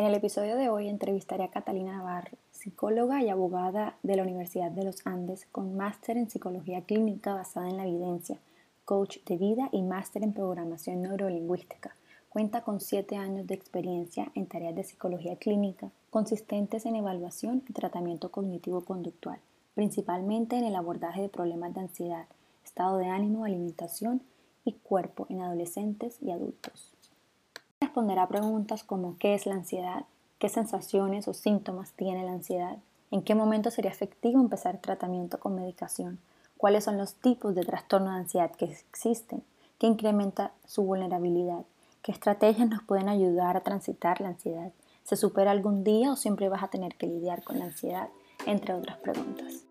En el episodio de hoy entrevistaré a Catalina Navarro, psicóloga y abogada de la Universidad de los Andes con máster en psicología clínica basada en la evidencia, coach de vida y máster en programación neurolingüística. Cuenta con siete años de experiencia en tareas de psicología clínica consistentes en evaluación y tratamiento cognitivo-conductual, principalmente en el abordaje de problemas de ansiedad, estado de ánimo, alimentación y cuerpo en adolescentes y adultos. Responderá preguntas como ¿qué es la ansiedad? ¿Qué sensaciones o síntomas tiene la ansiedad? ¿En qué momento sería efectivo empezar tratamiento con medicación? ¿Cuáles son los tipos de trastorno de ansiedad que existen? ¿Qué incrementa su vulnerabilidad? ¿Qué estrategias nos pueden ayudar a transitar la ansiedad? ¿Se supera algún día o siempre vas a tener que lidiar con la ansiedad? Entre otras preguntas.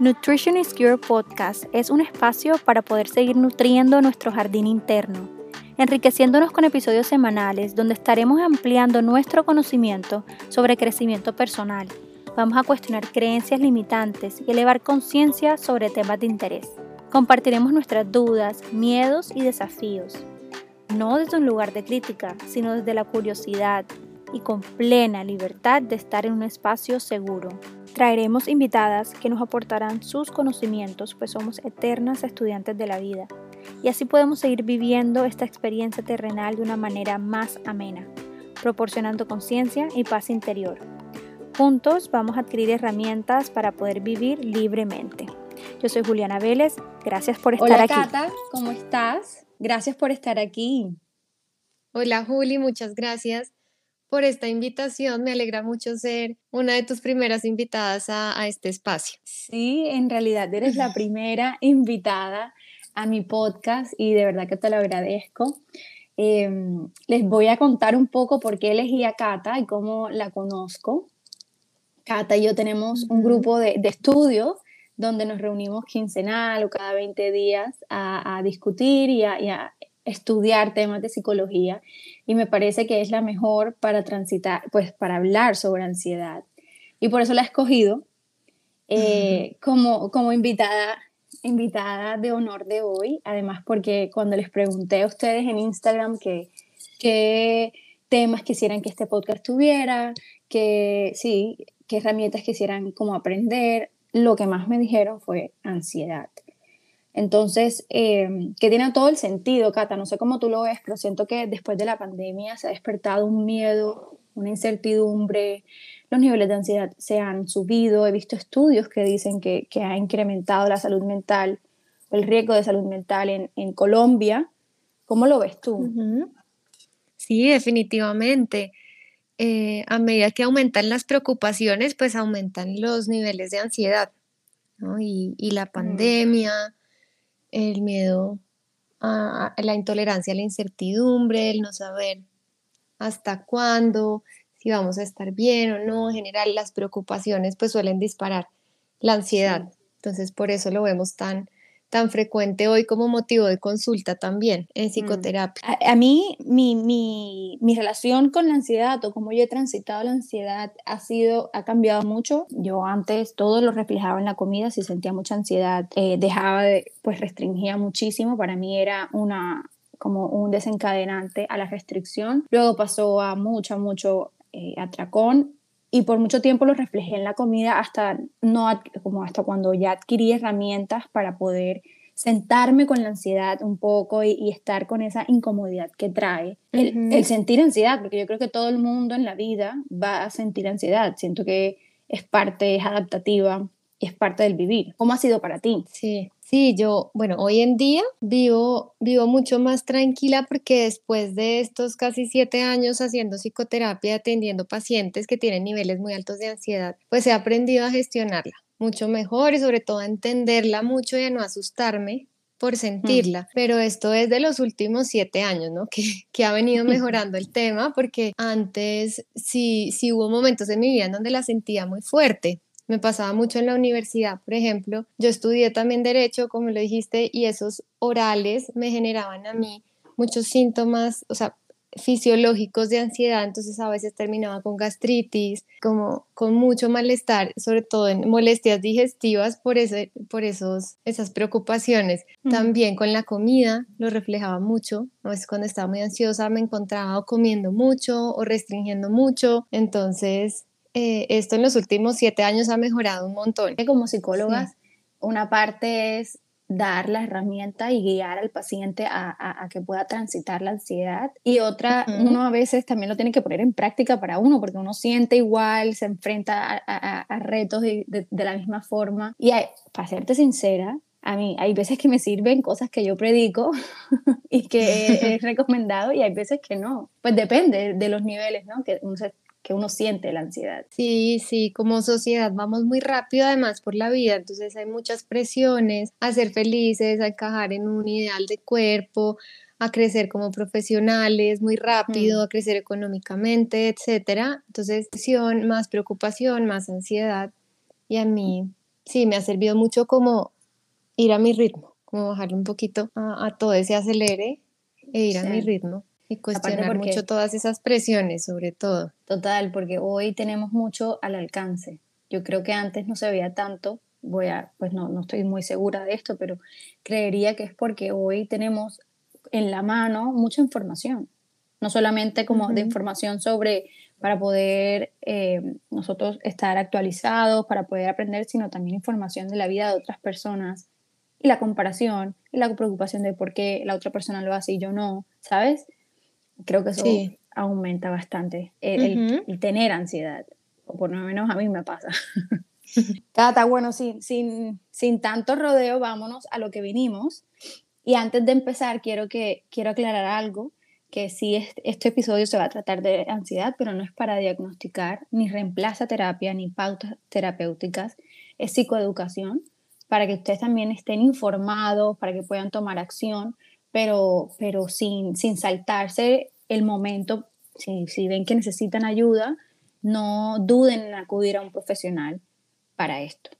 Nutrition is Cure Podcast es un espacio para poder seguir nutriendo nuestro jardín interno, enriqueciéndonos con episodios semanales donde estaremos ampliando nuestro conocimiento sobre crecimiento personal. Vamos a cuestionar creencias limitantes y elevar conciencia sobre temas de interés. Compartiremos nuestras dudas, miedos y desafíos, no desde un lugar de crítica, sino desde la curiosidad y con plena libertad de estar en un espacio seguro. Traeremos invitadas que nos aportarán sus conocimientos, pues somos eternas estudiantes de la vida, y así podemos seguir viviendo esta experiencia terrenal de una manera más amena, proporcionando conciencia y paz interior. Juntos vamos a adquirir herramientas para poder vivir libremente. Yo soy Juliana Vélez, gracias por estar aquí. Hola Cata, ¿cómo estás? Gracias por estar aquí. Hola Juli, muchas gracias por esta invitación. Me alegra mucho ser una de tus primeras invitadas a, este espacio. Sí, en realidad eres la primera invitada a mi podcast y de verdad que te lo agradezco. Em, les voy a contar un poco por qué elegí a Cata y cómo la conozco. Cata y yo tenemos un grupo de, de estudio donde nos reunimos quincenal o cada 20 días a, discutir y a, estudiar temas de psicología y me parece que es la mejor para transitar, pues para hablar sobre ansiedad. Y por eso la he escogido eh, como, como invitada, invitada de honor de hoy, además porque cuando les pregunté a ustedes en Instagram que, qué temas quisieran que este podcast tuviera, que sí, qué herramientas quisieran como aprender, lo que más me dijeron fue ansiedad. Entonces, eh, que tiene todo el sentido, Cata, no sé cómo tú lo ves, pero siento que después de la pandemia se ha despertado un miedo, una incertidumbre, los niveles de ansiedad se han subido, he visto estudios que dicen que, que ha incrementado la salud mental, el riesgo de salud mental en, en Colombia. ¿Cómo lo ves tú? Sí, definitivamente. Eh, a medida que aumentan las preocupaciones, pues aumentan los niveles de ansiedad, y, la pandemia, el miedo a, la intolerancia a la incertidumbre, el no saber hasta cuándo, si vamos a estar bien o no, en general las preocupaciones pues suelen disparar la ansiedad. Entonces por eso lo vemos tan, tan frecuente hoy como motivo de consulta también en mm. psicoterapia? A, mí, mi, mi, mi, relación con la ansiedad o cómo yo he transitado la ansiedad ha sido, ha cambiado mucho. Yo antes todo lo reflejaba en la comida, si sentía mucha ansiedad, eh, dejaba de, pues restringía muchísimo. Para mí era una como un desencadenante a la restricción. Luego pasó a mucho, mucho eh, atracón y por mucho tiempo lo reflejé en la comida hasta, no, como hasta cuando ya adquirí herramientas para poder sentarme con la ansiedad un poco y, estar con esa incomodidad que trae. El, el, sentir ansiedad, porque yo creo que todo el mundo en la vida va a sentir ansiedad. Siento que es parte, es adaptativa y es parte del vivir. ¿Cómo ha sido para ti? Sí, Sí, yo, bueno, hoy en día vivo, vivo mucho más tranquila porque después de estos casi siete años haciendo psicoterapia, atendiendo pacientes que tienen niveles muy altos de ansiedad, pues he aprendido a gestionarla mucho mejor y sobre todo a entenderla mucho y a no asustarme por mm. sentirla. Pero esto es de los últimos siete años, ¿no? Que, que ha venido mejorando el tema porque antes sí, sí hubo momentos en mi vida en donde la sentía muy fuerte me pasaba mucho en la universidad, por ejemplo. Yo estudié también derecho, como lo dijiste, y esos orales me generaban a mí muchos síntomas, o sea, fisiológicos de ansiedad, entonces a veces terminaba con gastritis, como con mucho malestar, sobre todo en molestias digestivas por, ese, por esos, esas preocupaciones. También con la comida lo reflejaba mucho, a veces cuando estaba muy ansiosa me encontraba comiendo mucho o restringiendo mucho, entonces eh, esto en los últimos siete años ha mejorado un montón. Como psicólogas, una parte es dar la herramienta y guiar al paciente a, que pueda transitar la ansiedad. Y otra, uno a veces también lo tiene que poner en práctica para uno, porque uno siente igual, se enfrenta a, retos de, la misma forma. Y para serte sincera, a mí hay veces que me sirven cosas que yo predico y que he, recomendado y hay veces que no. Pues depende de los niveles, ¿no? Que uno se que uno siente la ansiedad. Sí, sí, como sociedad vamos muy rápido además por la vida, entonces hay muchas presiones a ser felices, a encajar en un ideal de cuerpo, a crecer como profesionales muy rápido, a crecer económicamente, etcétera. Entonces, presión, más preocupación, más ansiedad y a mí sí me ha servido mucho como ir a mi ritmo, como bajarle un poquito a, todo ese acelere e ir a mi ritmo. Y cuestionar mucho todas esas presiones, sobre todo. Total, porque hoy tenemos mucho al alcance. Yo creo que antes no se veía tanto. Voy a, pues no, no estoy muy segura de esto, pero creería que es porque hoy tenemos en la mano mucha información. No solamente como de información sobre para poder eh, nosotros estar actualizados, para poder aprender, sino también información de la vida de otras personas y la comparación y la preocupación de por qué la otra persona lo hace y yo no, ¿sabes? Creo que eso aumenta bastante el, tener ansiedad, o por lo menos a mí me pasa. Tata, bueno, sin, sin, sin tanto rodeo, vámonos a lo que vinimos. Y antes de empezar, quiero, que, quiero aclarar algo, que sí, este, este episodio se va a tratar de ansiedad, pero no es para diagnosticar, ni reemplaza terapia, ni pautas terapéuticas, es psicoeducación, para que ustedes también estén informados, para que puedan tomar acción, pero, pero sin, sin saltarse el momento, si, si ven que necesitan ayuda, no duden en acudir a un profesional para esto.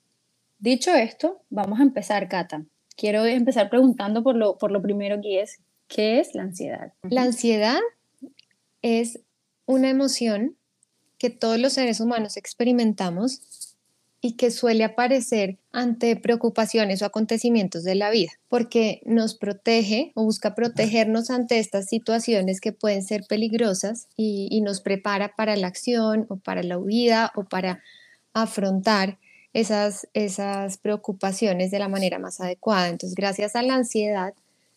Dicho esto, vamos a empezar, Cata. Quiero empezar preguntando por lo, por lo primero que es, ¿qué es la ansiedad? La ansiedad es una emoción que todos los seres humanos experimentamos y que suele aparecer ante preocupaciones o acontecimientos de la vida, porque nos protege o busca protegernos ante estas situaciones que pueden ser peligrosas y, nos prepara para la acción o para la huida o para afrontar esas, esas preocupaciones de la manera más adecuada. Entonces, gracias a la ansiedad,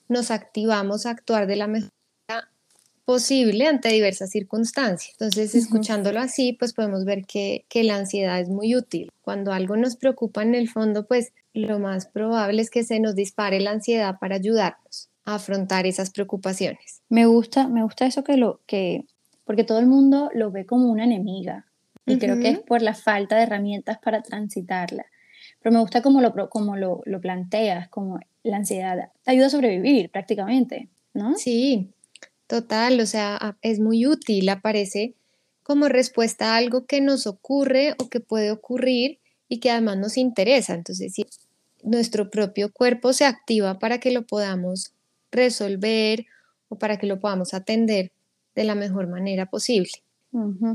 nos activamos a actuar de la mejor posible ante diversas circunstancias. Entonces, escuchándolo así, pues podemos ver que, que, la ansiedad es muy útil. Cuando algo nos preocupa en el fondo, pues lo más probable es que se nos dispare la ansiedad para ayudarnos a afrontar esas preocupaciones. Me gusta, me gusta eso que lo que, porque todo el mundo lo ve como una enemiga y creo que es por la falta de herramientas para transitarla. Pero me gusta como lo, como lo, lo planteas, como la ansiedad te ayuda a sobrevivir prácticamente, ¿no? Sí, Total, o sea, es muy útil, aparece como respuesta a algo que nos ocurre o que puede ocurrir y que además nos interesa. Entonces, si nuestro propio cuerpo se activa para que lo podamos resolver o para que lo podamos atender de la mejor manera posible.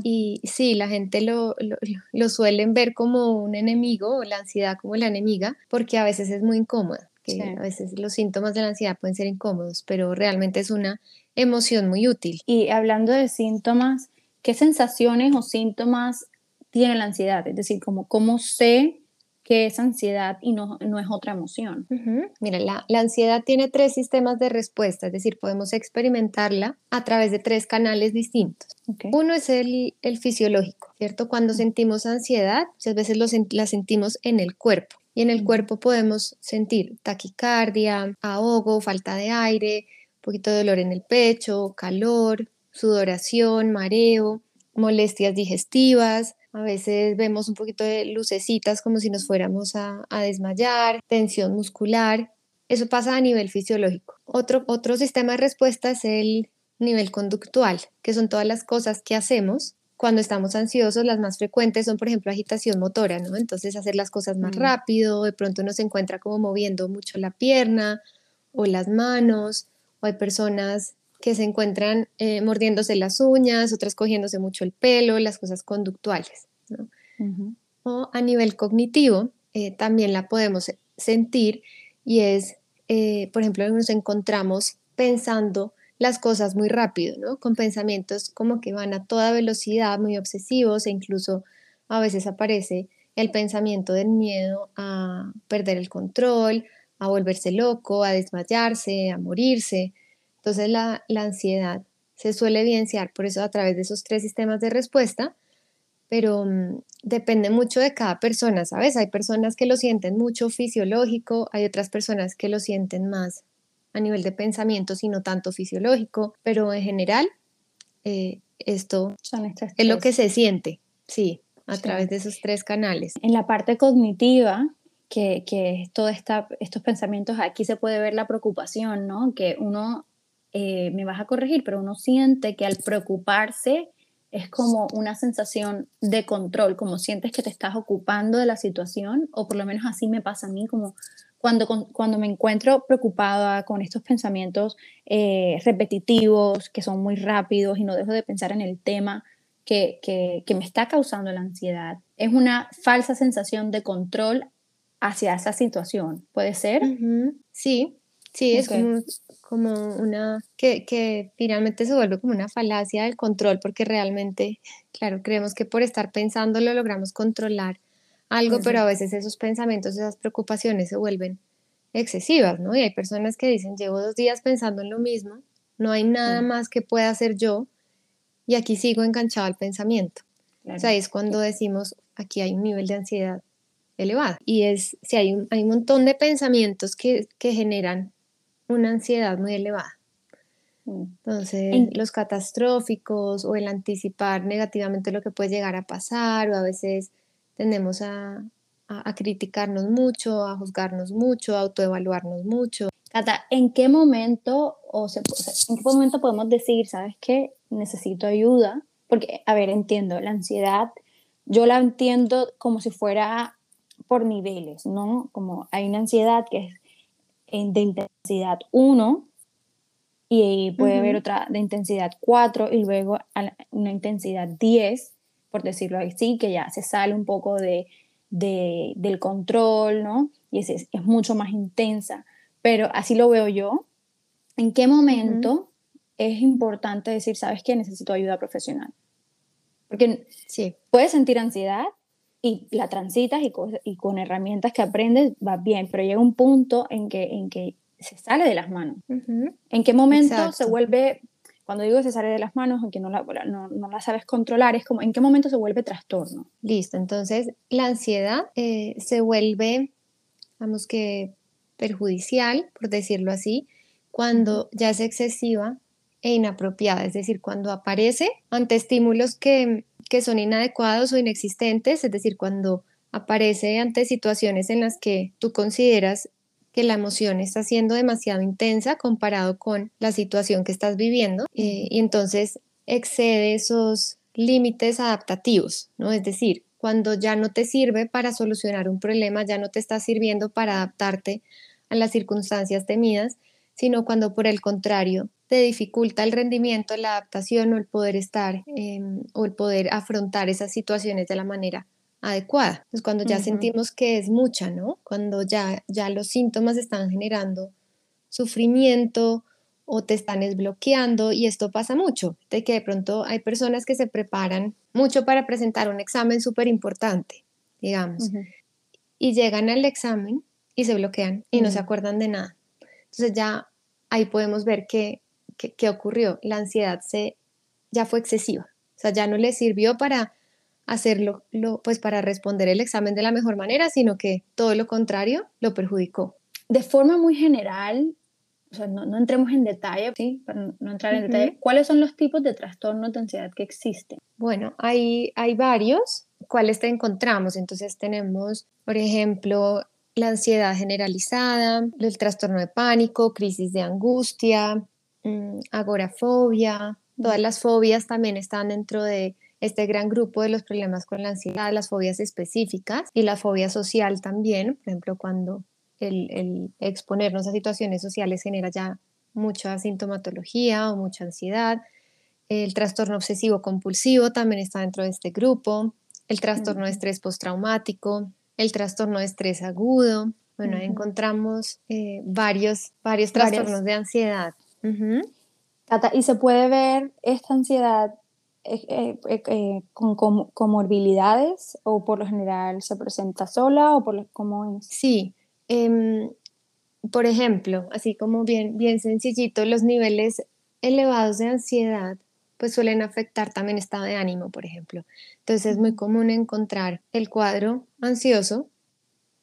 Y sí, la gente lo, lo, lo, suelen ver como un enemigo o la ansiedad como la enemiga, porque a veces es muy incómoda, que a veces los síntomas de la ansiedad pueden ser incómodos, pero realmente es una emoción muy útil. Y hablando de síntomas, ¿qué sensaciones o síntomas tiene la ansiedad? Es decir, como, ¿cómo sé que es ansiedad y no, no es otra emoción? Mira, la, la, ansiedad tiene tres sistemas de respuesta, es decir, podemos experimentarla a través de tres canales distintos. Uno es el, el, fisiológico, ¿cierto? Cuando sentimos ansiedad, muchas veces lo, la sentimos en el cuerpo. Y en el cuerpo podemos sentir taquicardia, ahogo, falta de aire, poquito de dolor en el pecho, calor, sudoración, mareo, molestias digestivas. A veces vemos un poquito de lucecitas como si nos fuéramos a, desmayar, tensión muscular. Eso pasa a nivel fisiológico. Otro, otro sistema de respuesta es el nivel conductual, que son todas las cosas que hacemos cuando estamos ansiosos, las más frecuentes son, por ejemplo, agitación motora, ¿no? Entonces, hacer las cosas más mm. rápido, de pronto uno se encuentra como moviendo mucho la pierna o las manos, o hay personas que se encuentran eh, mordiéndose las uñas, otras cogiéndose mucho el pelo, las cosas conductuales. O a nivel cognitivo, eh, también la podemos sentir y es, eh, por ejemplo, nos encontramos pensando las cosas muy rápido, ¿no? Con pensamientos como que van a toda velocidad, muy obsesivos e incluso a veces aparece el pensamiento del miedo a perder el control, a volverse loco, a desmayarse, a morirse. Entonces la, ansiedad se suele evidenciar por eso a través de esos tres sistemas de respuesta, pero mm, depende mucho de cada persona, ¿sabes? Hay personas que lo sienten mucho fisiológico, hay otras personas que lo sienten más a nivel de pensamiento, sino tanto fisiológico, pero en general eh, esto es lo que se siente, sí, a través de esos tres canales. En la parte cognitiva, que, que todo estos pensamientos, aquí se puede ver la preocupación, ¿no? Que uno, eh, me vas a corregir, pero uno siente que al preocuparse es como una sensación de control, como sientes que te estás ocupando de la situación, o por lo menos así me pasa a mí, como cuando, cuando me encuentro preocupada con estos pensamientos eh, repetitivos, que son muy rápidos y no dejo de pensar en el tema que, que, que me está causando la ansiedad, es una falsa sensación de control hacia esa situación. ¿Puede ser? Sí, sí, es como, como, una, que, que, finalmente se vuelve como una falacia del control, porque realmente, claro, creemos que por estar pensando lo logramos controlar algo, pero a veces esos pensamientos, esas preocupaciones se vuelven excesivas, ¿no? Y hay personas que dicen, llevo dos días pensando en lo mismo, no hay nada más que pueda hacer yo, y aquí sigo enganchado al pensamiento. O sea, es cuando decimos, aquí hay un nivel de ansiedad elevada. Y es, si hay un, hay un montón de pensamientos que, que generan una ansiedad muy elevada. Mm. Entonces, los catastróficos o el anticipar negativamente lo que puede llegar a pasar, o a veces tendemos a, a, criticarnos mucho, a juzgarnos mucho, a autoevaluarnos mucho. Cata, ¿en qué momento o, se, en qué momento podemos decir, sabes qué, necesito ayuda? Porque, a ver, entiendo, la ansiedad, yo la entiendo como si fuera por niveles, ¿no? Como hay una ansiedad que es de intensidad 1 y puede haber otra de intensidad 4 y luego una intensidad 10, por decirlo así, que ya se sale un poco de, del control, ¿no? Y es, es, mucho más intensa, pero así lo veo yo. ¿En qué momento es importante decir, sabes que necesito ayuda profesional? Porque sí. puedes sentir ansiedad, y la transitas y, y, con herramientas que aprendes va bien, pero llega un punto en que, en que se sale de las manos. ¿En qué momento se vuelve, cuando digo se sale de las manos, o que no la, no, no la sabes controlar, es como, ¿en qué momento se vuelve trastorno? Listo, entonces la ansiedad eh, se vuelve, vamos que, perjudicial, por decirlo así, cuando ya es excesiva e inapropiada, es decir, cuando aparece ante estímulos que que son inadecuados o inexistentes, es decir, cuando aparece ante situaciones en las que tú consideras que la emoción está siendo demasiado intensa comparado con la situación que estás viviendo eh, y entonces excede esos límites adaptativos, ¿no? Es decir, cuando ya no te sirve para solucionar un problema, ya no te está sirviendo para adaptarte a las circunstancias temidas, sino cuando por el contrario te dificulta el rendimiento, la adaptación o el poder estar em, o el poder afrontar esas situaciones de la manera adecuada. Entonces, cuando ya sentimos que es mucha, ¿no? Cuando ya, ya los síntomas están generando sufrimiento o te están desbloqueando y esto pasa mucho, de que de pronto hay personas que se preparan mucho para presentar un examen súper importante, digamos, y llegan al examen y se bloquean y no se acuerdan de nada. Entonces ya ahí podemos ver que, que, ocurrió. La ansiedad se, ya fue excesiva. O sea, ya no le sirvió para hacerlo, lo, pues para responder el examen de la mejor manera, sino que todo lo contrario lo perjudicó. De forma muy general, o sea, no, no entremos en detalle, ¿sí? Para no entrar en detalle, ¿cuáles son los tipos de trastornos de ansiedad que existen? Bueno, hay, hay varios. ¿Cuáles te encontramos? Entonces tenemos, por ejemplo, la ansiedad generalizada, el trastorno de pánico, crisis de angustia, mm, agorafobia, todas las fobias también están dentro de este gran grupo de los problemas con la ansiedad, las fobias específicas y la fobia social también, por ejemplo, cuando el, exponernos a situaciones sociales genera ya mucha sintomatología o mucha ansiedad. El trastorno obsesivo compulsivo también está dentro de este grupo. El trastorno de estrés postraumático, el trastorno de estrés agudo. Bueno, encontramos eh, varios, varios trastornos de ansiedad. ¿y se puede ver esta ansiedad eh, eh, con comorbilidades o por lo general se presenta sola o por cómo es? Sí, em, por ejemplo, así como bien, bien sencillito, los niveles elevados de ansiedad pues suelen afectar también estado de ánimo, por ejemplo. Entonces es muy común encontrar el cuadro ansioso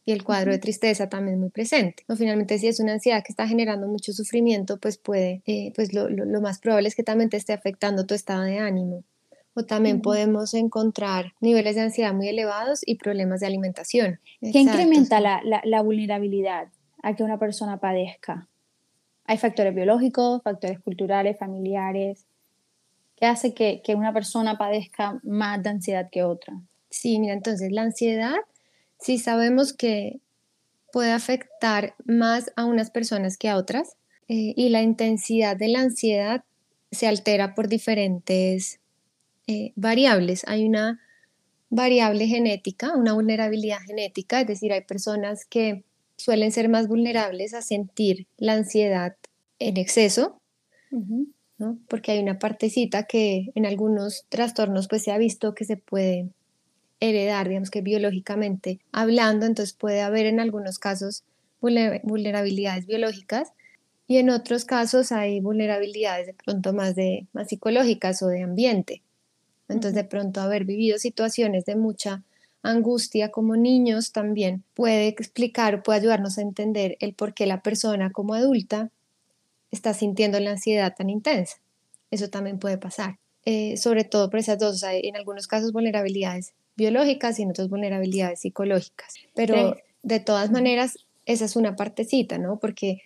y el cuadro de tristeza también muy presente. O finalmente, si es una ansiedad que está generando mucho sufrimiento, pues puede, eh, pues lo, lo, más probable es que también te esté afectando tu estado de ánimo. O también podemos encontrar niveles de ansiedad muy elevados y problemas de alimentación. ¿Qué incrementa la, la, la vulnerabilidad a que una persona padezca? Hay factores biológicos, factores culturales, familiares. ¿Qué hace que, que, una persona padezca más de ansiedad que otra? Sí, mira, entonces la ansiedad, sí sabemos que puede afectar más a unas personas que a otras eh, y la intensidad de la ansiedad se altera por diferentes eh, variables. Hay una variable genética, una vulnerabilidad genética, es decir, hay personas que suelen ser más vulnerables a sentir la ansiedad en exceso, ¿no? porque hay una partecita que en algunos trastornos pues se ha visto que se puede heredar, digamos que biológicamente hablando, entonces puede haber en algunos casos vulnerabilidades biológicas y en otros casos hay vulnerabilidades de pronto más, de, más psicológicas o de ambiente. Entonces de pronto haber vivido situaciones de mucha angustia como niños también puede explicar, puede ayudarnos a entender el por qué la persona como adulta está sintiendo la ansiedad tan intensa. Eso también puede pasar. Eh, sobre todo por esas dos, hay en algunos casos vulnerabilidades biológicas y en otros vulnerabilidades psicológicas. Pero de todas maneras, esa es una partecita, ¿no? Porque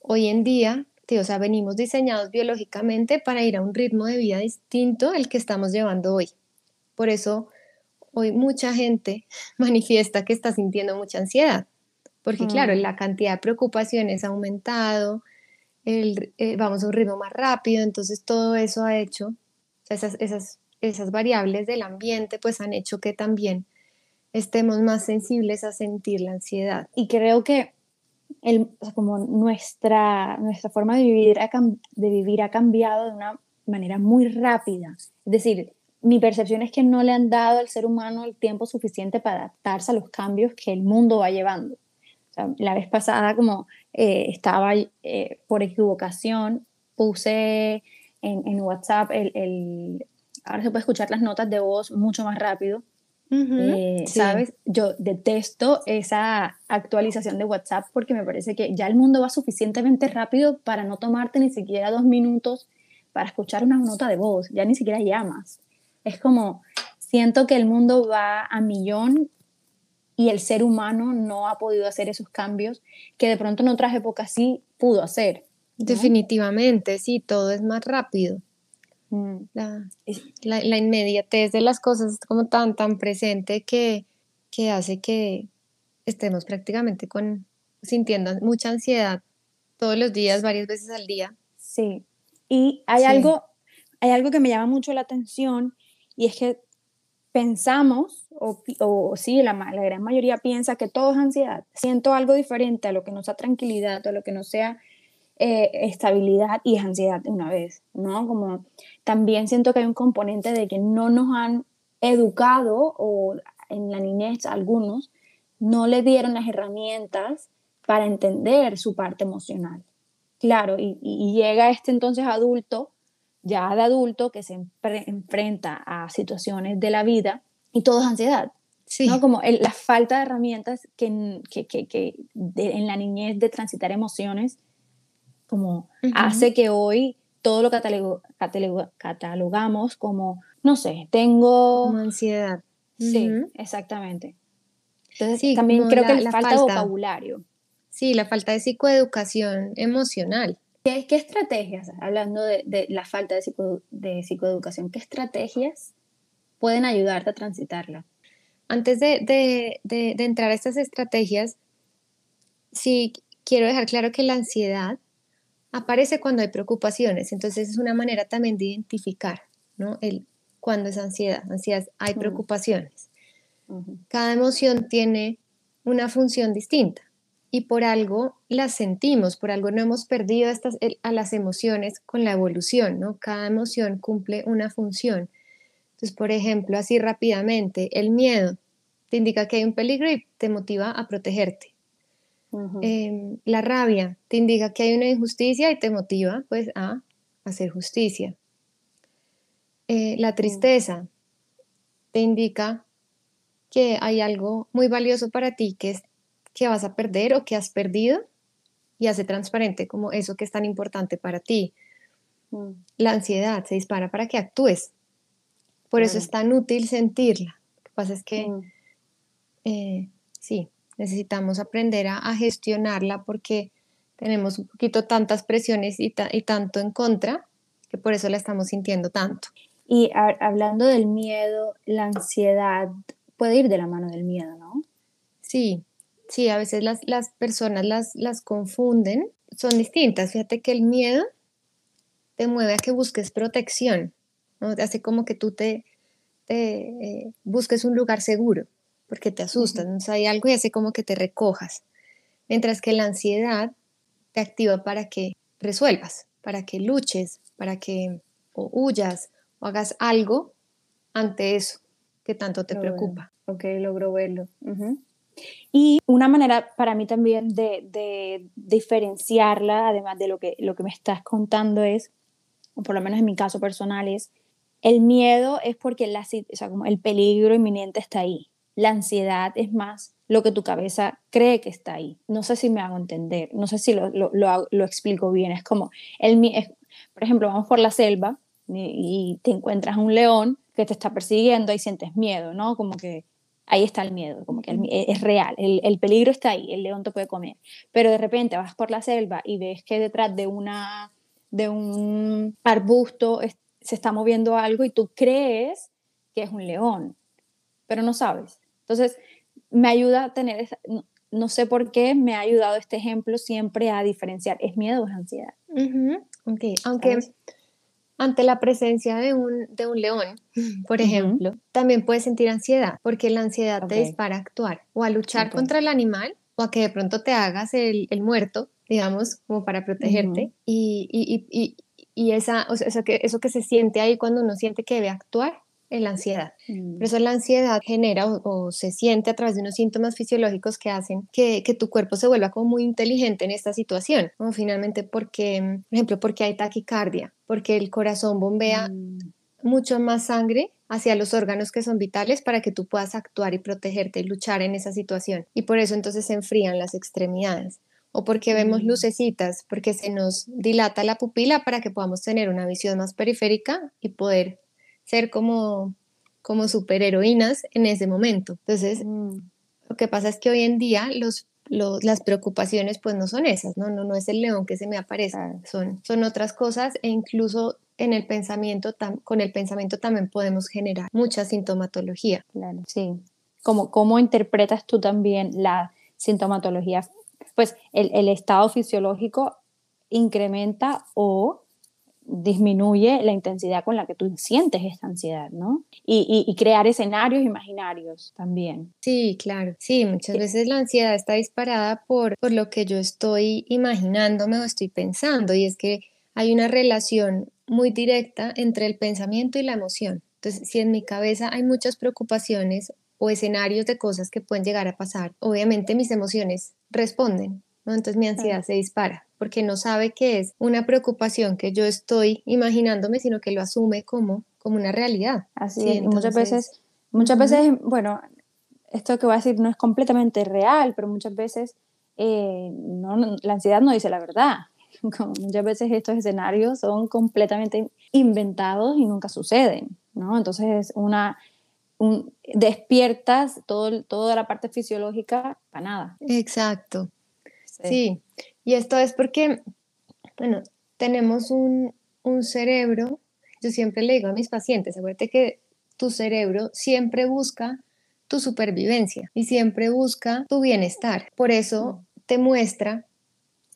hoy en día, o sea, venimos diseñados biológicamente para ir a un ritmo de vida distinto al que estamos llevando hoy. Por eso hoy mucha gente manifiesta que está sintiendo mucha ansiedad, porque claro, mm. la cantidad de preocupaciones ha aumentado, el, eh, vamos a un ritmo más rápido, entonces todo eso ha hecho, esas, esas, esas variables del ambiente pues han hecho que también estemos más sensibles a sentir la ansiedad. Y creo que el, como nuestra, nuestra forma de vivir, ha, de vivir ha cambiado de una manera muy rápida. Es decir, mi percepción es que no le han dado al ser humano el tiempo suficiente para adaptarse a los cambios que el mundo va llevando. la vez pasada, como eh, estaba eh, por equivocación, puse en, en WhatsApp el, el, Ahora se puede escuchar las notas de voz mucho más rápido. Eh, ¿Sabes? Yo detesto esa actualización de WhatsApp porque me parece que ya el mundo va suficientemente rápido para no tomarte ni siquiera dos minutos para escuchar una nota de voz. Ya ni siquiera llamas. Es como, siento que el mundo va a millón y el ser humano no ha podido hacer esos cambios que de pronto en otras épocas sí pudo hacer. Definitivamente, sí, todo es más rápido. Mm. La, la, inmediatez de las cosas es como tan, tan presente que, que hace que estemos prácticamente con, sintiendo mucha ansiedad todos los días, varias veces al día. Sí, y hay, Algo, hay algo que me llama mucho la atención y es que pensamos, o, o sí, la, la, gran mayoría piensa que todo es ansiedad. Siento algo diferente a lo que nos da tranquilidad, a lo que no sea eh, estabilidad y es ansiedad de una vez, ¿no? Como también siento que hay un componente de que no nos han educado o en la niñez algunos no le dieron las herramientas para entender su parte emocional. Claro, y, y llega este entonces adulto ya de adulto que se enfrenta a situaciones de la vida y todo es ansiedad. Sí. ¿no? Como la falta de herramientas que, que, que, en la niñez de transitar emociones, como hace que hoy todo lo catalogamos como, no sé, tengo... Como ansiedad. Sí, exactamente. Entonces sí, también creo que la, falta, falta de vocabulario. Sí, la falta de psicoeducación emocional. ¿Qué, estrategias, hablando de, la falta de, de, psicoeducación, qué estrategias pueden ayudarte a transitarla? Antes de, entrar a estas estrategias, sí quiero dejar claro que la ansiedad aparece cuando hay preocupaciones. Entonces es una manera también de identificar, ¿no? El, cuando es ansiedad. Ansiedad, hay preocupaciones. Cada emoción tiene una función distinta y por algo las sentimos, por algo no hemos perdido estas, a las emociones con la evolución, ¿no? Cada emoción cumple una función. Entonces, por ejemplo, así rápidamente, el miedo te indica que hay un peligro y te motiva a protegerte. Em, la rabia te indica que hay una injusticia y te motiva pues a hacer justicia. Eh, la tristeza te indica que hay algo muy valioso para ti que es que vas a perder o que has perdido y hace transparente como eso que es tan importante para ti. Mm. La ansiedad se dispara para que actúes. Por eso es tan útil sentirla. Lo que pasa es que mm. eh, sí, necesitamos aprender a, gestionarla porque tenemos un poquito tantas presiones y, y, tanto en contra que por eso la estamos sintiendo tanto. Y hablando del miedo, la ansiedad puede ir de la mano del miedo, ¿no? Sí, Sí, a veces las, las personas las, las confunden, son distintas. Fíjate que el miedo te mueve a que busques protección, ¿no? hace como que tú te, te eh, busques un lugar seguro, porque te asustas, ¿no? hay algo y hace como que te recojas. Mientras que la ansiedad te activa para que resuelvas, para que luches, para que o huyas o hagas algo ante eso que tanto te preocupa. Ok, logro verlo. Y una manera para mí también de, diferenciarla, además de lo que, lo que me estás contando, es, o por lo menos en mi caso personal, es el miedo es porque la, o sea, como el peligro inminente está ahí. La ansiedad es más lo que tu cabeza cree que está ahí. No sé si me hago entender, no sé si lo, explico bien. Es como, el, por ejemplo, vamos por la selva y, te encuentras un león que te está persiguiendo y sientes miedo, ¿no? Como que ahí está el miedo, como que es real, el, peligro está ahí, el león te puede comer. Pero de repente vas por la selva y ves que detrás de, una, de un arbusto se está moviendo algo y tú crees que es un león, pero no sabes. Entonces, me ayuda a tener, no, sé por qué, me ha ayudado este ejemplo siempre a diferenciar, ¿es miedo o es ansiedad? aunque ante la presencia de un, de un león, por ejemplo, también puedes sentir ansiedad, porque la ansiedad te dispara a actuar o a luchar contra el animal o a que de pronto te hagas el, el muerto, digamos, como para protegerte. y, y, y, y, esa, o sea, eso, que, eso que se siente ahí cuando uno siente que debe actuar, la ansiedad. Mm. Por eso la ansiedad genera o, se siente a través de unos síntomas fisiológicos que hacen que, que, tu cuerpo se vuelva como muy inteligente en esta situación. O finalmente porque, por ejemplo, porque hay taquicardia, porque el corazón bombea mm. mucho más sangre hacia los órganos que son vitales para que tú puedas actuar y protegerte y luchar en esa situación. Y por eso entonces se enfrían las extremidades o porque vemos mm. lucecitas, porque se nos dilata la pupila para que podamos tener una visión más periférica y poder ser como, como superheroínas en ese momento. Entonces, mm. lo que pasa es que hoy en día los, las preocupaciones pues no son esas, ¿no? No, no es el león que se me aparece, son, son otras cosas e incluso en el pensamiento, con el pensamiento también podemos generar mucha sintomatología. Claro, sí. ¿Cómo, cómo interpretas tú también la sintomatología? Pues el, el estado fisiológico incrementa o disminuye la intensidad con la que tú sientes esta ansiedad, ¿no? Y, crear escenarios imaginarios también. Sí, claro. Sí, muchas veces la ansiedad está disparada por, por lo que yo estoy imaginándome o estoy pensando y es que hay una relación muy directa entre el pensamiento y la emoción. Entonces, si en mi cabeza hay muchas preocupaciones o escenarios de cosas que pueden llegar a pasar, obviamente mis emociones responden, ¿no? Entonces mi ansiedad se dispara porque no sabe que es una preocupación que yo estoy imaginándome, sino que lo asume como, como una realidad. Así es, muchas veces, muchas veces, bueno, esto que voy a decir no es completamente real, pero muchas veces eh, no, la ansiedad no dice la verdad. muchas veces estos escenarios son completamente inventados y nunca suceden, ¿no? Entonces una, un, despiertas todo, toda la parte fisiológica para nada. Exacto. Sí. Y esto es porque, bueno, tenemos un, cerebro, yo siempre le digo a mis pacientes, acuérdate que tu cerebro siempre busca tu supervivencia y siempre busca tu bienestar. Por eso te muestra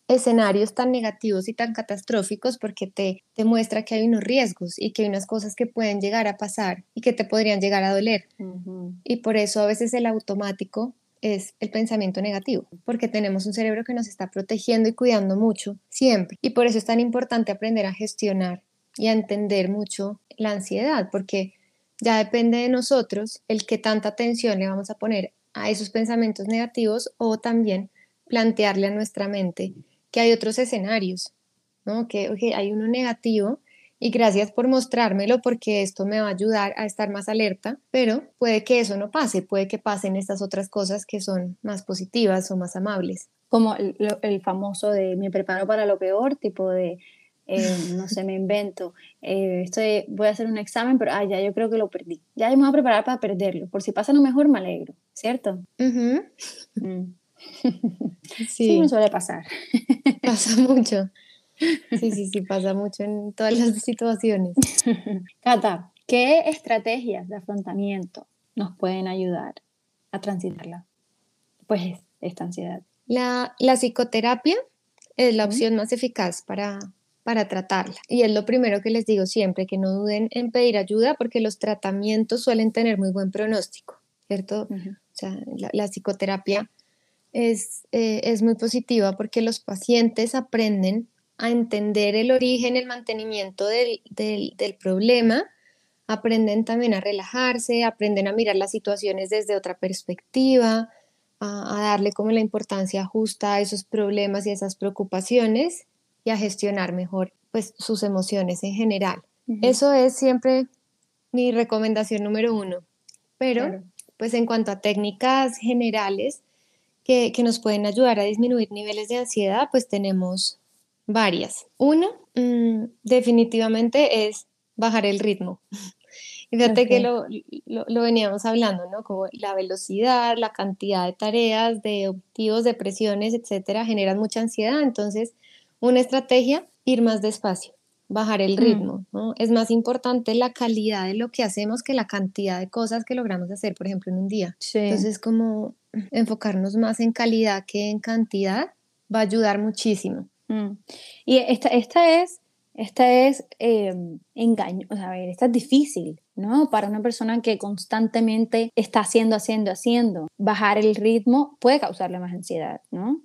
escenarios tan negativos y tan catastróficos porque te, te muestra que hay unos riesgos y que hay unas cosas que pueden llegar a pasar y que te podrían llegar a doler. Y por eso a veces el automático es el pensamiento negativo, porque tenemos un cerebro que nos está protegiendo y cuidando mucho siempre. Y por eso es tan importante aprender a gestionar y a entender mucho la ansiedad, porque ya depende de nosotros el que tanta atención le vamos a poner a esos pensamientos negativos o también plantearle a nuestra mente que hay otros escenarios, ¿no? que hay uno negativo y gracias por mostrármelo porque esto me va a ayudar a estar más alerta, pero puede que eso no pase, puede que pasen estas otras cosas que son más positivas o más amables. Como el, famoso de me preparo para lo peor, tipo de, eh, no sé, me invento, eh, estoy, voy a hacer un examen, pero ah, ya yo creo que lo perdí, ya me voy a preparar para perderlo, por si pasa lo mejor me alegro, ¿cierto? Mm. sí. sí, me suele pasar. Pasa mucho. Sí, sí, sí, pasa mucho en todas las situaciones. Cata, ¿qué estrategias de afrontamiento nos pueden ayudar a transitarla? Pues esta ansiedad. La, la psicoterapia es la opción más eficaz para, para tratarla. Y es lo primero que les digo siempre, que no duden en pedir ayuda porque los tratamientos suelen tener muy buen pronóstico, ¿cierto? O sea, la, psicoterapia es, eh, es muy positiva porque los pacientes aprenden a entender el origen, el mantenimiento del, problema, aprenden también a relajarse, aprenden a mirar las situaciones desde otra perspectiva, a, darle como la importancia justa a esos problemas y esas preocupaciones y a gestionar mejor pues sus emociones en general. Eso es siempre mi recomendación número uno. Pero pues en cuanto a técnicas generales que, que nos pueden ayudar a disminuir niveles de ansiedad, pues tenemos Varias. Una, mm, definitivamente es bajar el ritmo. Fíjate que lo, lo, veníamos hablando, ¿no? Como la velocidad, la cantidad de tareas, de objetivos, de presiones, etcétera, generan mucha ansiedad. Entonces, una estrategia, ir más despacio, bajar el mm. ritmo, ¿no? Es más importante la calidad de lo que hacemos que la cantidad de cosas que logramos hacer, por ejemplo, en un día. Entonces, como enfocarnos más en calidad que en cantidad va a ayudar muchísimo. Mm. Y esta, esta es, esta es eh, engaño, o sea, a ver, esta es difícil, ¿no? Para una persona que constantemente está haciendo, haciendo, haciendo, bajar el ritmo puede causarle más ansiedad, ¿no?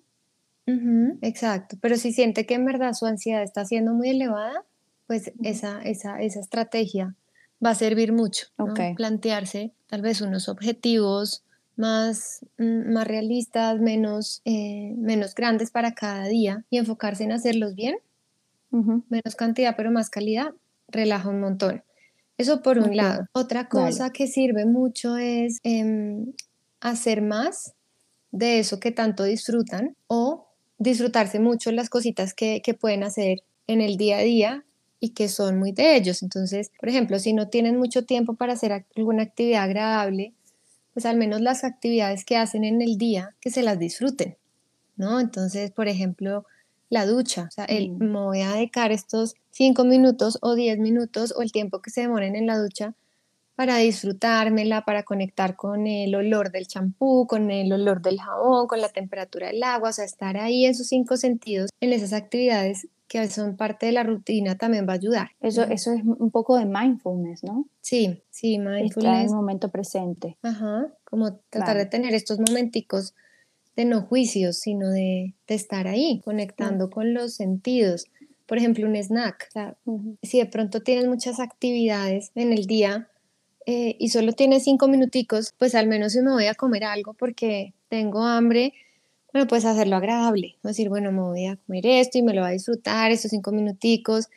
exacto, pero si siente que en verdad su ansiedad está siendo muy elevada, pues esa, esa, esa estrategia va a servir mucho, ¿no? Plantearse tal vez unos objetivos más, mm, más realistas, menos, eh, menos grandes para cada día y enfocarse en hacerlos bien, menos cantidad pero más calidad, relaja un montón. Eso por un lado. Otra cosa que sirve mucho es em, hacer más de eso que tanto disfrutan o disfrutarse mucho las cositas que, que pueden hacer en el día a día y que son muy de ellos. Entonces, por ejemplo, si no tienen mucho tiempo para hacer alguna actividad agradable, pues al menos las actividades que hacen en el día, que se las disfruten, ¿no? Entonces, por ejemplo, la ducha, o sea, el, me voy a dedicar estos cinco minutos o diez minutos o el tiempo que se demoren en la ducha para disfrutármela, para conectar con el olor del champú, con el olor del jabón, con la temperatura del agua, o sea, estar ahí en sus cinco sentidos, en esas actividades que son parte de la rutina también va a ayudar. Eso, eso es un poco de mindfulness, ¿no? Sí, sí, mindfulness. Estar en el momento presente. Ajá, como tratar de tener estos momenticos de no juicios, sino de, de estar ahí, conectando con los sentidos. Por ejemplo, un snack. Si de pronto tienes muchas actividades en el día eh, y solo tienes cinco minuticos, pues al menos yo me voy a comer algo porque tengo hambre bueno, pues hacerlo agradable, decir, bueno, me voy a comer esto y me lo voy a disfrutar estos cinco minuticos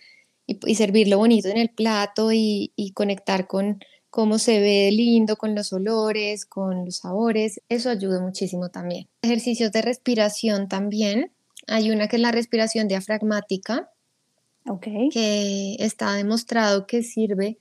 y, servirlo bonito en el plato y, conectar con cómo se ve lindo, con los olores, con los sabores, eso ayuda muchísimo también. Ejercicios de respiración también, hay una que es la respiración diafragmática, okay. que está demostrado que sirve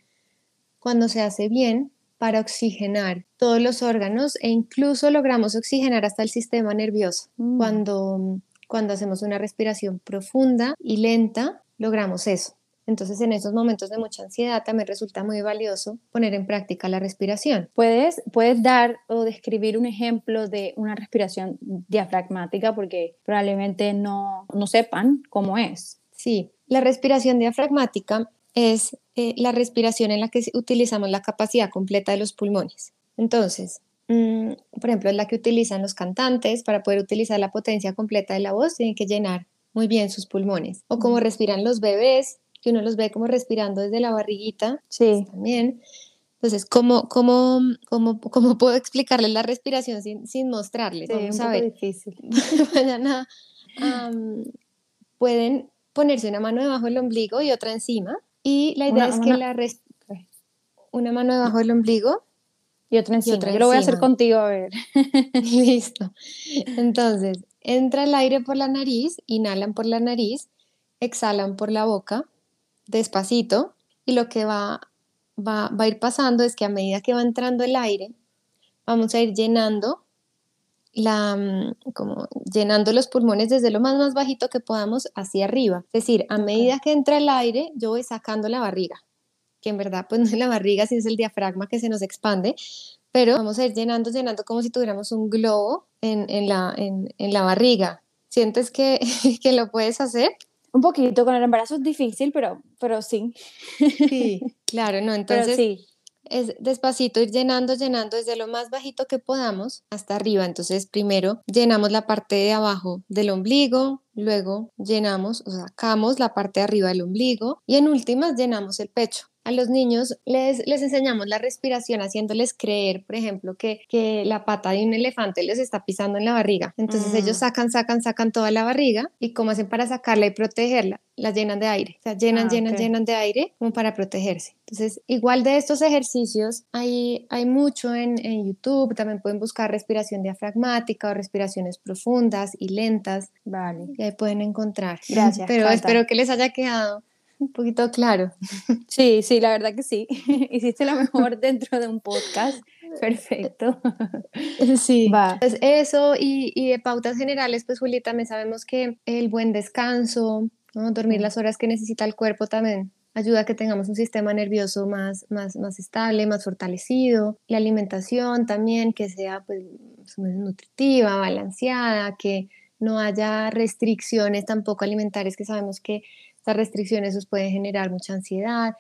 cuando se hace bien para oxigenar todos los órganos e incluso logramos oxigenar hasta el sistema nervioso. Mm. Cuando, cuando hacemos una respiración profunda y lenta, logramos eso. Entonces, en esos momentos de mucha ansiedad también resulta muy valioso poner en práctica la respiración. ¿Puedes, puedes dar o describir un ejemplo de una respiración diafragmática? Porque probablemente no, no sepan cómo es. Sí, la respiración diafragmática es eh, la respiración en la que utilizamos la capacidad completa de los pulmones. Entonces, mm, por ejemplo, es la que utilizan los cantantes para poder utilizar la potencia completa de la voz, tienen que llenar muy bien sus pulmones. O como respiran los bebés, que uno los ve como respirando desde la barriguita. Sí. También. Entonces, ¿cómo, cómo, cómo, cómo puedo explicarles la respiración sin, sin mostrarles? Sí, Vamos a ver. difícil. Mañana pueden ponerse una mano debajo del ombligo y otra encima. Y la idea es que la una mano debajo del ombligo y otra encima. Y otra Yo lo voy a hacer contigo a ver. Listo. Entonces, entra el aire por la nariz, inhalan por la nariz, exhalan por la boca despacito y lo que va, va, a ir pasando es que a medida que va entrando el aire, vamos a ir llenando la, mm, como llenando los pulmones desde lo más más bajito que podamos hacia arriba. Es decir, a medida que entra el aire, yo voy sacando la barriga, que en verdad pues no es la barriga, sino es el diafragma que se nos expande, pero vamos a ir llenando, llenando como si tuviéramos un globo en, la, en, la barriga. ¿Sientes que, que lo puedes hacer? Un poquito, con el embarazo es difícil, pero, pero sí. Sí, claro, no, entonces sí. Es despacito ir llenando, llenando desde lo más bajito que podamos hasta arriba. Entonces primero llenamos la parte de abajo del ombligo, luego llenamos o sacamos la parte de arriba del ombligo y en últimas llenamos el pecho a los niños les, les enseñamos la respiración haciéndoles creer, por ejemplo, que, que la pata de un elefante les está pisando en la barriga. Entonces ellos mm. sacan, sacan, sacan toda la barriga y cómo hacen para sacarla y protegerla, la llenan de aire. O sea, llenan, ah, llenan, llenan de aire como para protegerse. Entonces, igual de estos ejercicios hay, hay mucho en, en YouTube. También pueden buscar respiración diafragmática o respiraciones profundas y lentas. Vale. Y ahí pueden encontrar. Gracias. Pero espero que les haya quedado un poquito claro. Sí, sí, la verdad que sí. Hiciste lo mejor dentro de un podcast. Perfecto. Sí. Va. Pues eso y, y, de pautas generales, pues Julieta, me sabemos que el buen descanso, ¿no? dormir las horas que necesita el cuerpo también ayuda a que tengamos un sistema nervioso más, más, más estable, más fortalecido. La alimentación también, que sea pues, nutritiva, balanceada, que no haya restricciones tampoco alimentarias, que sabemos que estas restricciones os pueden generar mucha ansiedad,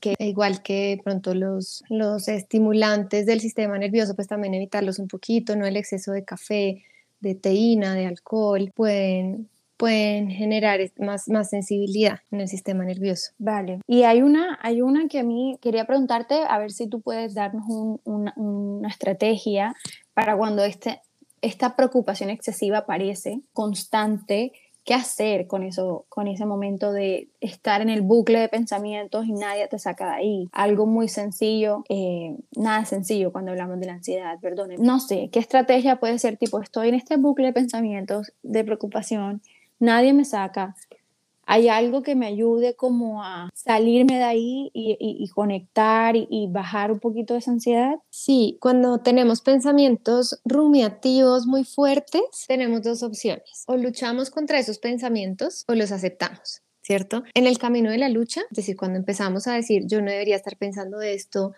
que igual que pronto los, los estimulantes del sistema nervioso, pues también evitarlos un poquito, no el exceso de café, de teína, de alcohol, pueden, pueden generar más, más sensibilidad en el sistema nervioso. Vale. Y hay una, hay una que a mí quería preguntarte, a ver si tú puedes darnos una, una estrategia para cuando este, esta preocupación excesiva aparece, constante, qué hacer con eso, con ese momento de estar en el bucle de pensamientos y nadie te saca de ahí. Algo muy sencillo, eh, nada sencillo cuando hablamos de la ansiedad, perdón. No sé, ¿qué estrategia puede ser tipo, estoy en este bucle de pensamientos, de preocupación, nadie me saca, hay algo que me ayude como a salirme de ahí y, conectar y, bajar un poquito esa ansiedad? Sí, cuando tenemos pensamientos rumiativos muy fuertes, tenemos dos opciones. O luchamos contra esos pensamientos o los aceptamos. ¿Cierto? En el camino de la lucha, es decir, cuando empezamos a decir yo no debería estar pensando de esto,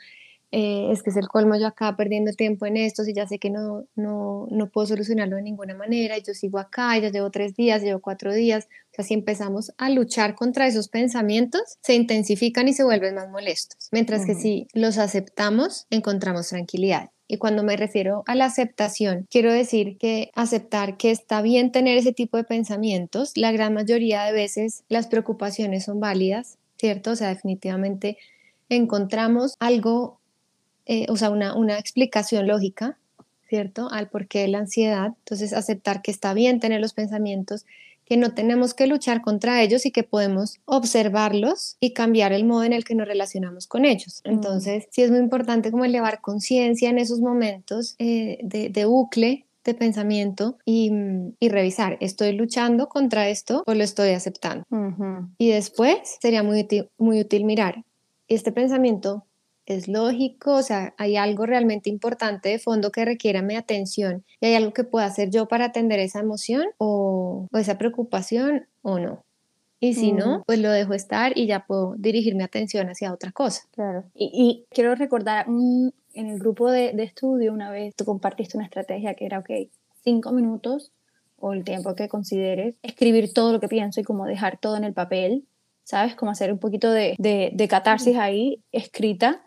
eh, es que es el colmo yo acá perdiendo tiempo en esto, si ya sé que no, no, no puedo solucionarlo de ninguna manera, y yo sigo acá, ya llevo tres días, llevo cuatro días, o sea, si empezamos a luchar contra esos pensamientos, se intensifican y se vuelven más molestos, mientras que si los aceptamos, encontramos tranquilidad. Y cuando me refiero a la aceptación, quiero decir que aceptar que está bien tener ese tipo de pensamientos, la gran mayoría de veces las preocupaciones son válidas, ¿cierto? O sea, definitivamente encontramos algo eh, o sea, una, una explicación lógica, ¿cierto? Al porqué de la ansiedad. Entonces, aceptar que está bien tener los pensamientos, que no tenemos que luchar contra ellos y que podemos observarlos y cambiar el modo en el que nos relacionamos con ellos. Mm. Entonces, sí es muy importante como elevar conciencia en esos momentos eh, de, de, bucle de pensamiento y, y, revisar, ¿estoy luchando contra esto o lo estoy aceptando? Y después sería muy muy útil mirar, ¿este pensamiento es lógico, o sea, hay algo realmente importante de fondo que requiera mi atención y hay algo que pueda hacer yo para atender esa emoción o, esa preocupación o no. y si no, pues lo dejo estar y ya puedo dirigir mi atención hacia otra cosa. Claro. Y, quiero recordar, en el grupo de, de, estudio una vez tú compartiste una estrategia que era, ok, cinco minutos o el tiempo que consideres, escribir todo lo que pienso y como dejar todo en el papel, ¿sabes? Como hacer un poquito de, de, de catarsis ahí escrita.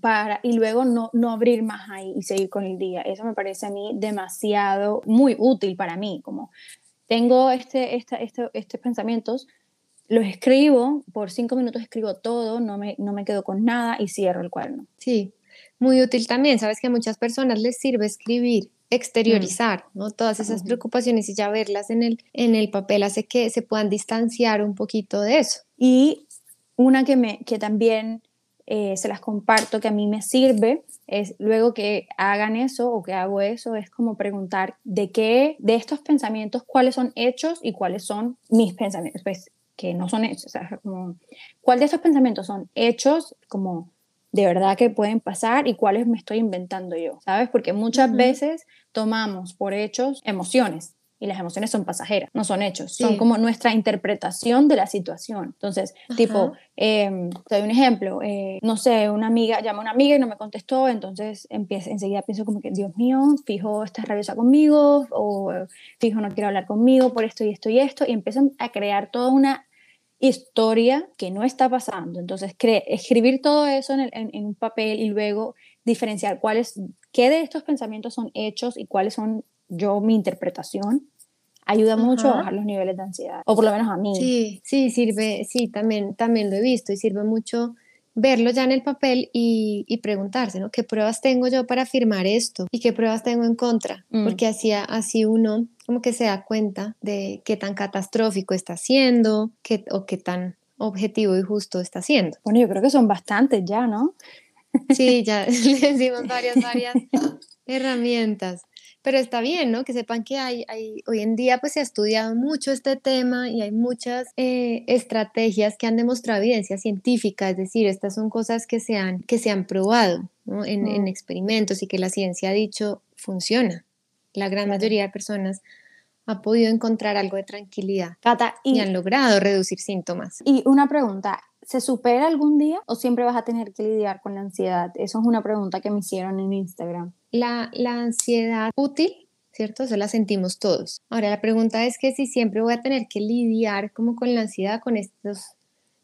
Para, y luego no, no abrir más ahí y seguir con el día. Eso me parece a mí demasiado, muy útil para mí, como tengo este, este, estos pensamientos, los escribo, por cinco minutos escribo todo, no me, no me quedo con nada y cierro el cuaderno. Sí, muy útil también. Sabes que a muchas personas les sirve escribir, exteriorizar, ¿no? Todas esas preocupaciones y ya verlas en el, en el papel hace que se puedan distanciar un poquito de eso. Y una que, me, que también eh, se las comparto, que a mí me sirve, es luego que hagan eso o que hago eso, es como preguntar de qué, de estos pensamientos, cuáles son hechos y cuáles son mis pensamientos, pues que no son hechos, o sea, como, cuál de estos pensamientos son hechos, como de verdad que pueden pasar y cuáles me estoy inventando yo, ¿sabes? Porque muchas veces tomamos por hechos emociones y las emociones son pasajeras, no son hechos, son como nuestra interpretación de la situación. Entonces, tipo, eh, te doy un ejemplo, eh, no sé, una amiga, llama a una amiga y no me contestó, entonces empiezo, enseguida pienso como que, Dios mío, fijo, estás rabiosa conmigo, o fijo, no quiero hablar conmigo por esto y esto y esto, y empiezan a crear toda una historia que no está pasando. Entonces, escribir todo eso en, en, un papel y luego diferenciar cuáles, qué de estos pensamientos son hechos y cuáles son yo mi interpretación ayuda mucho a bajar los niveles de ansiedad, o por lo menos a mí. Sí, sí, sirve, sí, también, también lo he visto y sirve mucho verlo ya en el papel y, y preguntarse, ¿no? ¿Qué pruebas tengo yo para afirmar esto? ¿Y qué pruebas tengo en contra? Mm. Porque así, así uno como que se da cuenta de qué tan catastrófico está siendo qué, o qué tan objetivo y justo está siendo. Bueno, yo creo que son bastantes ya, ¿no? Sí, ya le decimos varias, varias herramientas. Pero está bien, ¿no? Que sepan que hay, hay, hoy en día pues se ha estudiado mucho este tema y hay muchas eh, estrategias que han demostrado evidencia científica, es decir, estas son cosas que se han, que se han probado en, en, experimentos y que la ciencia ha dicho funciona. La gran mayoría de personas ha podido encontrar algo de tranquilidad y, y han logrado reducir síntomas. Y una pregunta, ¿se supera algún día o siempre vas a tener que lidiar con la ansiedad? Eso es una pregunta que me hicieron en Instagram la, ansiedad útil, ¿cierto? Eso la sentimos todos. Ahora, la pregunta es que si siempre voy a tener que lidiar como con la ansiedad, con estos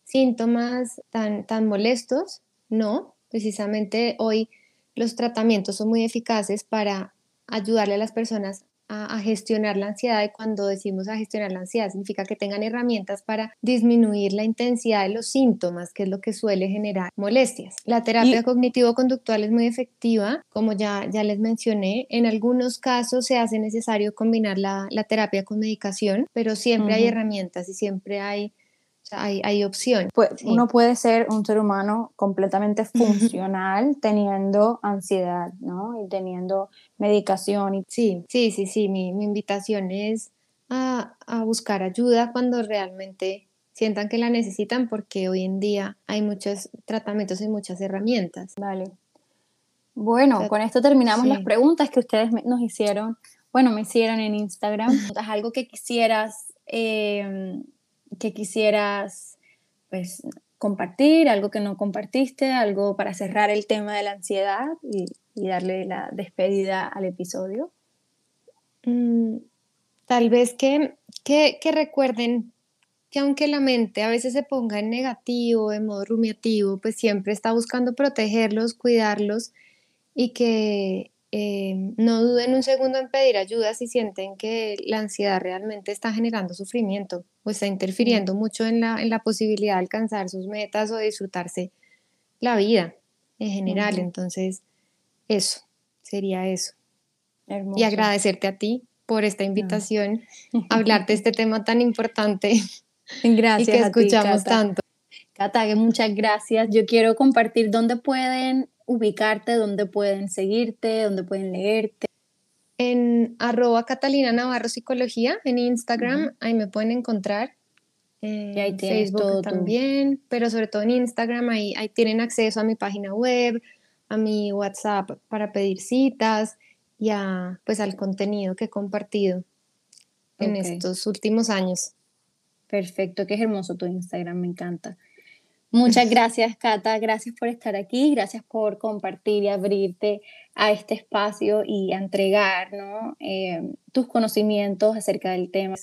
síntomas tan, tan molestos, no, precisamente hoy los tratamientos son muy eficaces para ayudarle a las personas a, gestionar la ansiedad y cuando decimos a gestionar la ansiedad significa que tengan herramientas para disminuir la intensidad de los síntomas, que es lo que suele generar molestias. La terapia cognitivo-conductual es muy efectiva, como ya, ya les mencioné, en algunos casos se hace necesario combinar la, terapia con medicación, pero siempre hay herramientas y siempre hay hay, hay opción. Pues uno puede ser un ser humano completamente funcional teniendo ansiedad, ¿no? Y teniendo medicación. Y... Sí, sí, sí, sí. Mi, mi invitación es a, a, buscar ayuda cuando realmente sientan que la necesitan porque hoy en día hay muchos tratamientos y muchas herramientas. Vale. Bueno, con esto terminamos las preguntas que ustedes nos hicieron. Bueno, me hicieron en Instagram. ¿Algo que quisieras eh, que quisieras pues, compartir, algo que no compartiste, algo para cerrar el tema de la ansiedad y, darle la despedida al episodio? Mm, tal vez que, que, que, recuerden que aunque la mente a veces se ponga en negativo, en modo rumiativo, pues siempre está buscando protegerlos, cuidarlos y que eh, no duden un segundo en pedir ayuda si sienten que la ansiedad realmente está generando sufrimiento o está interfiriendo mucho en la, en la posibilidad de alcanzar sus metas o disfrutarse la vida en general. Entonces, eso, sería eso. Y agradecerte a ti por esta invitación, a hablar de este tema tan importante gracias y que escuchamos tanto. Cata, muchas gracias. Yo quiero compartir dónde pueden ubicarte, dónde pueden seguirte, dónde pueden leerte. En arroba Catalina Navarro Psicología, en Instagram, ahí me pueden encontrar. y ahí Facebook también, pero sobre todo en Instagram, ahí, ahí tienen acceso a mi página web, a mi WhatsApp para pedir citas y a, pues, al contenido que he compartido en estos últimos años. Perfecto, qué hermoso tu Instagram, me encanta. Muchas gracias, Cata. Gracias por estar aquí. Gracias por compartir y abrirte a este espacio y a entregar eh, tus conocimientos acerca del tema.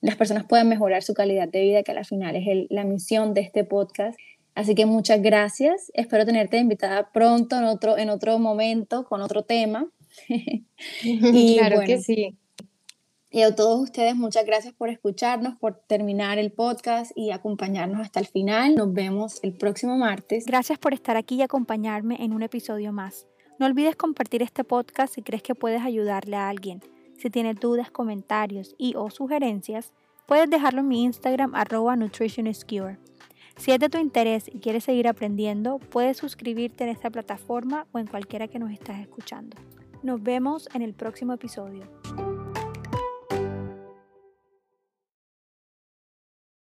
Las personas puedan mejorar su calidad de vida, que al final es la misión de este podcast. Así que muchas gracias. Espero tenerte invitada pronto en otro, en otro momento con otro tema. y claro que sí. Y a todos ustedes, muchas gracias por escucharnos, por terminar el podcast y acompañarnos hasta el final. Nos vemos el próximo martes. Gracias por estar aquí y acompañarme en un episodio más. No olvides compartir este podcast si crees que puedes ayudarle a alguien. Si tienes dudas, comentarios y o sugerencias, puedes dejarlo en mi Instagram arroba. Si es de tu interés y quieres seguir aprendiendo, puedes suscribirte en esta plataforma o en cualquiera que nos estás escuchando. Nos vemos en el próximo episodio.